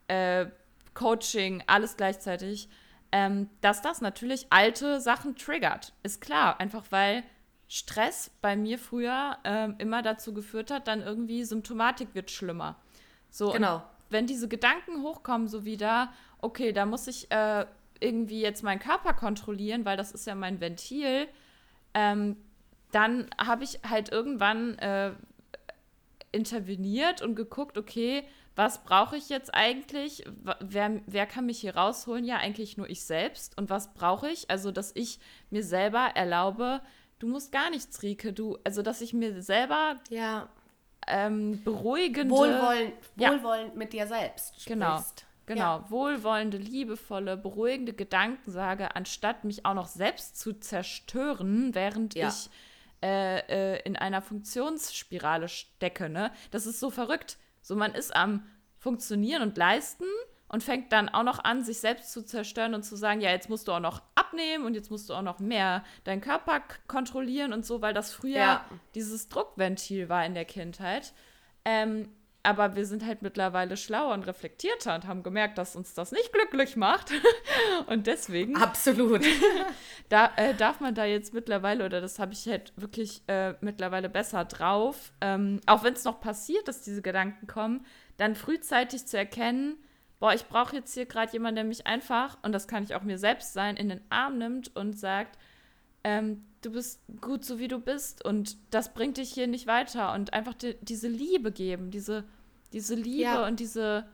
äh, Coaching, alles gleichzeitig ähm, dass das natürlich alte Sachen triggert. Ist klar, einfach weil Stress bei mir früher ähm, immer dazu geführt hat, dann irgendwie Symptomatik wird schlimmer. So, genau. wenn diese Gedanken hochkommen, so wieder, okay, da muss ich äh, irgendwie jetzt meinen Körper kontrollieren, weil das ist ja mein Ventil, ähm, dann habe ich halt irgendwann äh, interveniert und geguckt, okay, was brauche ich jetzt eigentlich? Wer, wer kann mich hier rausholen? Ja, eigentlich nur ich selbst. Und was brauche ich? Also, dass ich mir selber erlaube, du musst gar nichts, Rike. Du, also, dass ich mir selber ja. ähm, beruhigende. Wohlwollend, wohlwollend ja. mit dir selbst. Genau. Sprichst. Genau, ja. wohlwollende, liebevolle, beruhigende Gedanken sage, anstatt mich auch noch selbst zu zerstören, während ja. ich äh, äh, in einer Funktionsspirale stecke. Ne? Das ist so verrückt so, man ist am Funktionieren und Leisten und fängt dann auch noch an, sich selbst zu zerstören und zu sagen, ja, jetzt musst du auch noch abnehmen und jetzt musst du auch noch mehr deinen Körper kontrollieren und so, weil das früher ja. dieses Druckventil war in der Kindheit. Ähm, aber wir sind halt mittlerweile schlauer und reflektierter und haben gemerkt, dass uns das nicht glücklich macht. und deswegen. Absolut. da äh, darf man da jetzt mittlerweile, oder das habe ich halt wirklich äh, mittlerweile besser drauf, ähm, auch wenn es noch passiert, dass diese Gedanken kommen, dann frühzeitig zu erkennen, boah, ich brauche jetzt hier gerade jemanden, der mich einfach, und das kann ich auch mir selbst sein, in den Arm nimmt und sagt, ähm, du bist gut so wie du bist und das bringt dich hier nicht weiter und einfach die, diese Liebe geben, diese, diese Liebe ja. und diese,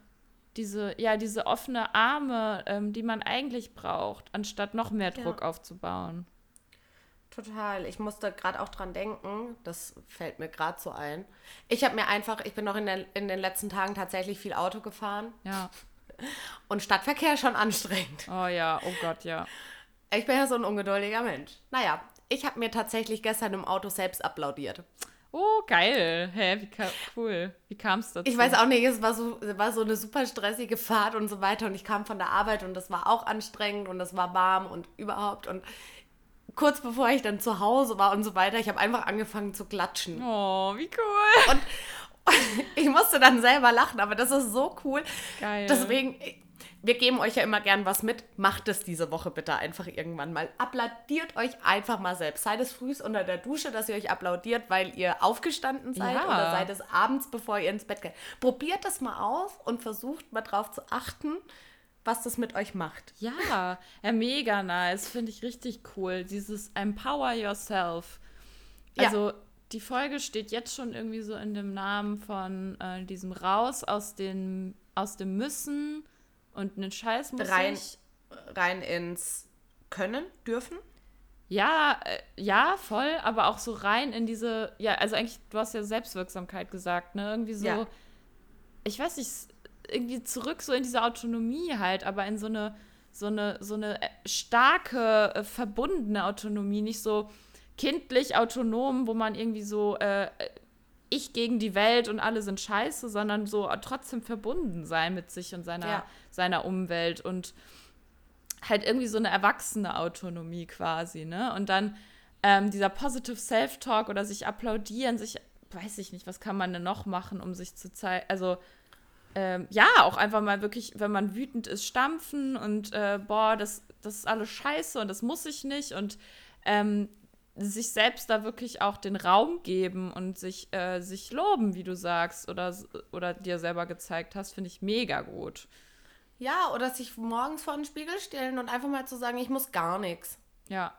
diese, ja, diese offene Arme, ähm, die man eigentlich braucht, anstatt noch mehr Druck ja. aufzubauen. Total. Ich musste gerade auch dran denken, das fällt mir gerade so ein. Ich habe mir einfach, ich bin noch in, der, in den letzten Tagen tatsächlich viel Auto gefahren. Ja. Und Stadtverkehr schon anstrengend. Oh ja, oh Gott, ja. Ich bin ja so ein ungeduldiger Mensch. Naja, ich habe mir tatsächlich gestern im Auto selbst applaudiert. Oh, geil. Hä, wie cool. Wie kam es dazu? Ich weiß auch nicht, es war so, war so eine super stressige Fahrt und so weiter. Und ich kam von der Arbeit und das war auch anstrengend und es war warm und überhaupt. Und kurz bevor ich dann zu Hause war und so weiter, ich habe einfach angefangen zu klatschen. Oh, wie cool. Und ich musste dann selber lachen, aber das ist so cool. Geil. Deswegen, wir geben euch ja immer gern was mit. Macht es diese Woche bitte einfach irgendwann mal. Applaudiert euch einfach mal selbst. Seid es früh unter der Dusche, dass ihr euch applaudiert, weil ihr aufgestanden seid ja. oder seid es abends, bevor ihr ins Bett geht. Probiert das mal aus und versucht mal drauf zu achten, was das mit euch macht. Ja, ja mega nice. Finde ich richtig cool. Dieses Empower Yourself. Also, ja. die Folge steht jetzt schon irgendwie so in dem Namen von äh, diesem Raus aus, den, aus dem Müssen und einen Scheiß muss rein, ich. Rein ins Können, dürfen? Ja, äh, ja, voll, aber auch so rein in diese, ja, also eigentlich, du hast ja Selbstwirksamkeit gesagt, ne? Irgendwie so, ja. ich weiß nicht, irgendwie zurück so in diese Autonomie halt, aber in so eine, so eine, so eine äh, starke, äh, verbundene Autonomie, nicht so kindlich autonom, wo man irgendwie so äh, ich gegen die Welt und alle sind scheiße, sondern so trotzdem verbunden sein mit sich und seiner, ja. seiner Umwelt und halt irgendwie so eine erwachsene Autonomie quasi, ne? Und dann ähm, dieser positive Self-Talk oder sich applaudieren, sich, weiß ich nicht, was kann man denn noch machen, um sich zu zeigen, also ähm, ja, auch einfach mal wirklich, wenn man wütend ist, stampfen und äh, boah, das, das ist alles scheiße und das muss ich nicht und ähm, sich selbst da wirklich auch den Raum geben und sich, äh, sich loben, wie du sagst, oder, oder dir selber gezeigt hast, finde ich mega gut. Ja, oder sich morgens vor den Spiegel stellen und einfach mal zu sagen, ich muss gar nichts. Ja.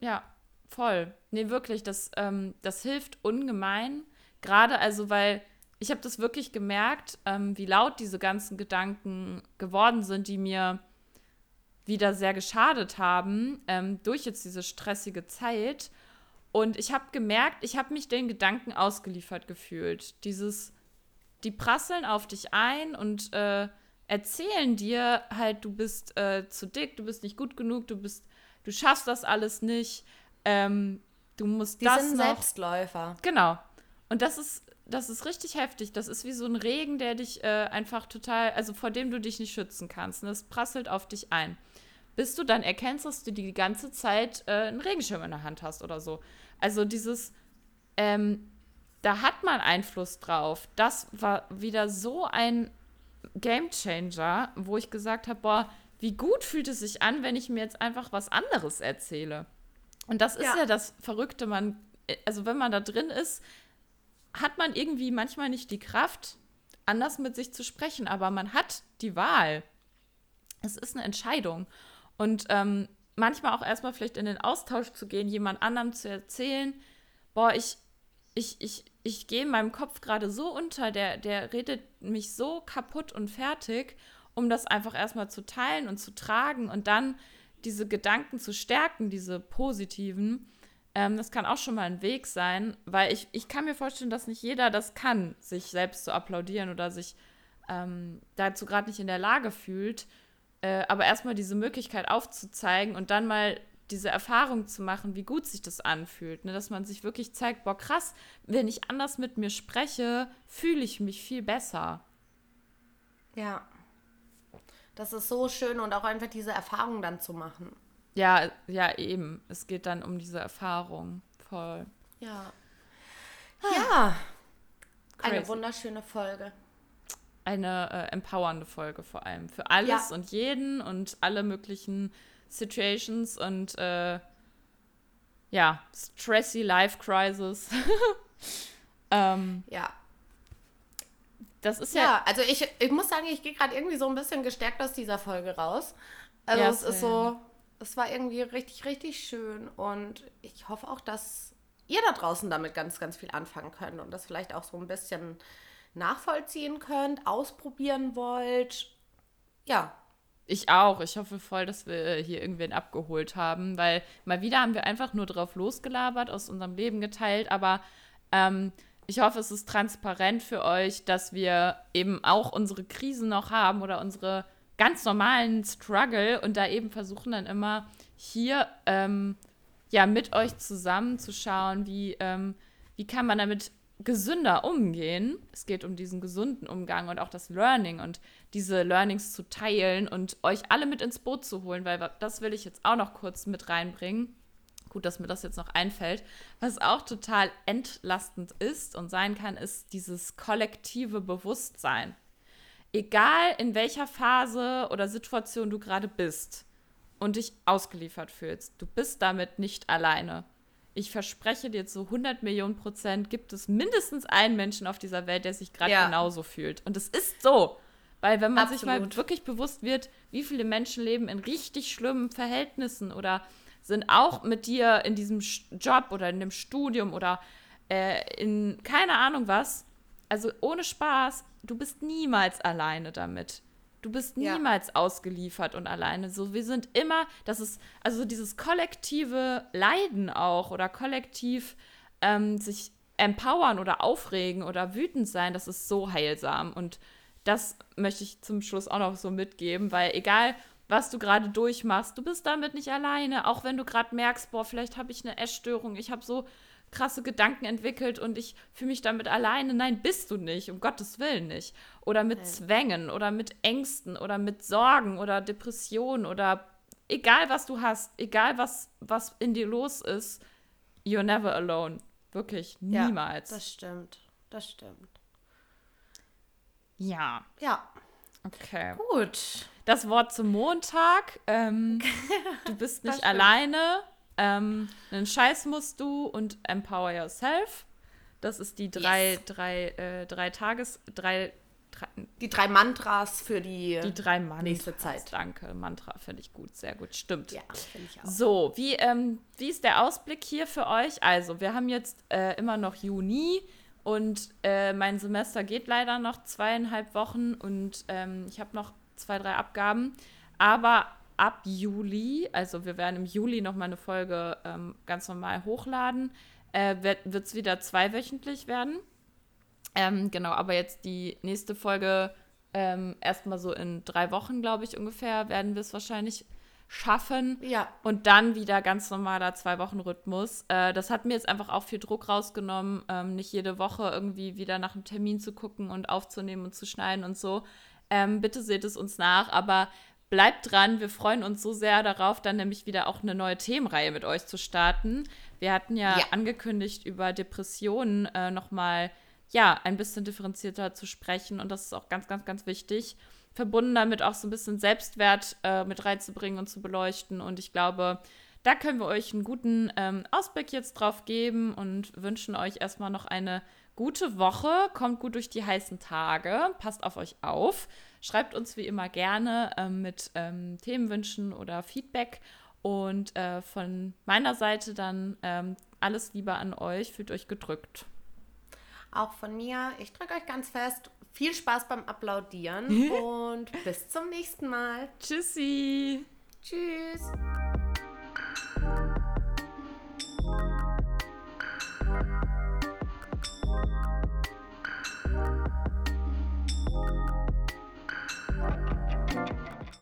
Ja, voll. Nee, wirklich, das, ähm, das hilft ungemein. Gerade also, weil ich habe das wirklich gemerkt, ähm, wie laut diese ganzen Gedanken geworden sind, die mir wieder sehr geschadet haben ähm, durch jetzt diese stressige Zeit. Und ich habe gemerkt, ich habe mich den Gedanken ausgeliefert gefühlt. Dieses, die prasseln auf dich ein und äh, erzählen dir halt, du bist äh, zu dick, du bist nicht gut genug, du bist, du schaffst das alles nicht, ähm, du musst die das sind noch. Selbstläufer. Genau. Und das ist das ist richtig heftig. Das ist wie so ein Regen, der dich äh, einfach total, also vor dem du dich nicht schützen kannst. Und das prasselt auf dich ein. Bis du dann erkennst, dass du die ganze Zeit äh, einen Regenschirm in der Hand hast oder so. Also dieses, ähm, da hat man Einfluss drauf. Das war wieder so ein Game Changer, wo ich gesagt habe, boah, wie gut fühlt es sich an, wenn ich mir jetzt einfach was anderes erzähle. Und das ist ja, ja das Verrückte, man, äh, also wenn man da drin ist, hat man irgendwie manchmal nicht die Kraft, anders mit sich zu sprechen, aber man hat die Wahl. Es ist eine Entscheidung. Und ähm, manchmal auch erstmal vielleicht in den Austausch zu gehen, jemand anderem zu erzählen, boah, ich, ich, ich, ich gehe in meinem Kopf gerade so unter, der, der redet mich so kaputt und fertig, um das einfach erstmal zu teilen und zu tragen und dann diese Gedanken zu stärken, diese positiven ähm, das kann auch schon mal ein Weg sein, weil ich, ich kann mir vorstellen, dass nicht jeder das kann, sich selbst zu applaudieren oder sich ähm, dazu gerade nicht in der Lage fühlt. Äh, aber erstmal diese Möglichkeit aufzuzeigen und dann mal diese Erfahrung zu machen, wie gut sich das anfühlt. Ne? Dass man sich wirklich zeigt, boah, krass, wenn ich anders mit mir spreche, fühle ich mich viel besser. Ja. Das ist so schön und auch einfach diese Erfahrung dann zu machen. Ja, ja, eben. Es geht dann um diese Erfahrung. Voll. Ja. Ah. Ja. Crazy. Eine wunderschöne Folge. Eine äh, empowernde Folge vor allem. Für alles ja. und jeden und alle möglichen Situations und äh, ja, stressy Life Crisis. ähm, ja. das ist ja. Ja, also ich, ich muss sagen, ich gehe gerade irgendwie so ein bisschen gestärkt aus dieser Folge raus. Also Ja, es ist so, es war irgendwie richtig, richtig schön und ich hoffe auch, dass ihr da draußen damit ganz, ganz viel anfangen könnt und das vielleicht auch so ein bisschen nachvollziehen könnt, ausprobieren wollt. Ja, Ich auch. Ich hoffe voll, dass wir hier irgendwen abgeholt haben, weil mal wieder haben wir einfach nur drauf losgelabert, aus unserem Leben geteilt, aber ähm, ich hoffe, es ist transparent für euch, dass wir eben auch unsere Krisen noch haben oder unsere ganz normalen Struggle und da eben versuchen dann immer hier ähm, ja mit euch zusammen zu schauen, wie, ähm, wie kann man damit gesünder umgehen. Es geht um diesen gesunden Umgang und auch das Learning und diese Learnings zu teilen und euch alle mit ins Boot zu holen, weil das will ich jetzt auch noch kurz mit reinbringen. Gut, dass mir das jetzt noch einfällt. Was auch total entlastend ist und sein kann, ist dieses kollektive Bewusstsein. Egal in welcher Phase oder Situation du gerade bist und dich ausgeliefert fühlst, du bist damit nicht alleine. Ich verspreche dir zu 100 Millionen Prozent gibt es mindestens einen Menschen auf dieser Welt, der sich gerade Ja. genauso fühlt. Und es ist so. Weil wenn man sich mal Absolut. wirklich bewusst wird, wie viele Menschen leben in richtig schlimmen Verhältnissen oder sind auch mit dir in diesem Job oder in dem Studium oder äh, in keine Ahnung was. Also ohne Spaß, du bist niemals alleine damit. Du bist Ja. niemals ausgeliefert und alleine. So, wir sind immer, das ist, also dieses kollektive Leiden auch oder kollektiv ähm, sich empowern oder aufregen oder wütend sein, das ist so heilsam. Und das möchte ich zum Schluss auch noch so mitgeben, weil egal, was du gerade durchmachst, du bist damit nicht alleine. Auch wenn du gerade merkst, boah, vielleicht habe ich eine Essstörung, ich habe so krasse Gedanken entwickelt und ich fühle mich damit alleine. Nein, bist du nicht, um Gottes Willen nicht. Oder mit Zwängen oder mit Ängsten oder mit Sorgen oder Depressionen oder egal, was du hast, egal, was, was in dir los ist, you're never alone. Wirklich, Ja, niemals. das stimmt. Das stimmt. ja, Ja, okay. gut. Das Wort zum Montag. Ähm, du bist nicht alleine. Ähm, einen Scheiß musst du und empower yourself. Das ist die drei, Yes. drei, äh, drei Tages, drei, drei, Die drei Mantras für die. die drei Mantras. Nächste Zeit. Danke, Mantra finde ich gut, sehr gut, stimmt. ja, finde ich auch. So, wie, ähm, wie ist der Ausblick hier für euch? Also, wir haben jetzt äh, immer noch Juni und äh, mein Semester geht leider noch zweieinhalb Wochen und ähm, ich habe noch zwei, drei Abgaben. Aber ab Juli, also wir werden im Juli noch mal eine Folge ähm, ganz normal hochladen, äh, wird es wieder zweiwöchentlich werden. Ähm, genau, aber jetzt die nächste Folge ähm, erstmal so in drei Wochen, glaube ich, ungefähr, werden wir es wahrscheinlich schaffen. Ja. Und dann wieder ganz normaler Zwei-Wochen-Rhythmus. Äh, das hat mir jetzt einfach auch viel Druck rausgenommen, ähm, nicht jede Woche irgendwie wieder nach einem Termin zu gucken und aufzunehmen und zu schneiden und so. Ähm, bitte seht es uns nach, aber bleibt dran. Wir freuen uns so sehr darauf, dann nämlich wieder auch eine neue Themenreihe mit euch zu starten. Wir hatten ja, Ja. angekündigt, über Depressionen äh, nochmal ja, ein bisschen differenzierter zu sprechen und das ist auch ganz, ganz, ganz wichtig. Verbunden damit auch so ein bisschen Selbstwert äh, mit reinzubringen und zu beleuchten. Und ich glaube, da können wir euch einen guten ähm, Ausblick jetzt drauf geben und wünschen euch erstmal noch eine gute Woche. Kommt gut durch die heißen Tage. Passt auf euch auf. Schreibt uns wie immer gerne ähm, mit ähm, Themenwünschen oder Feedback. Und äh, von meiner Seite dann ähm, alles Liebe an euch. Fühlt euch gedrückt. Auch von mir. Ich drücke euch ganz fest. Viel Spaß beim Applaudieren und bis zum nächsten Mal. Tschüssi. Tschüss.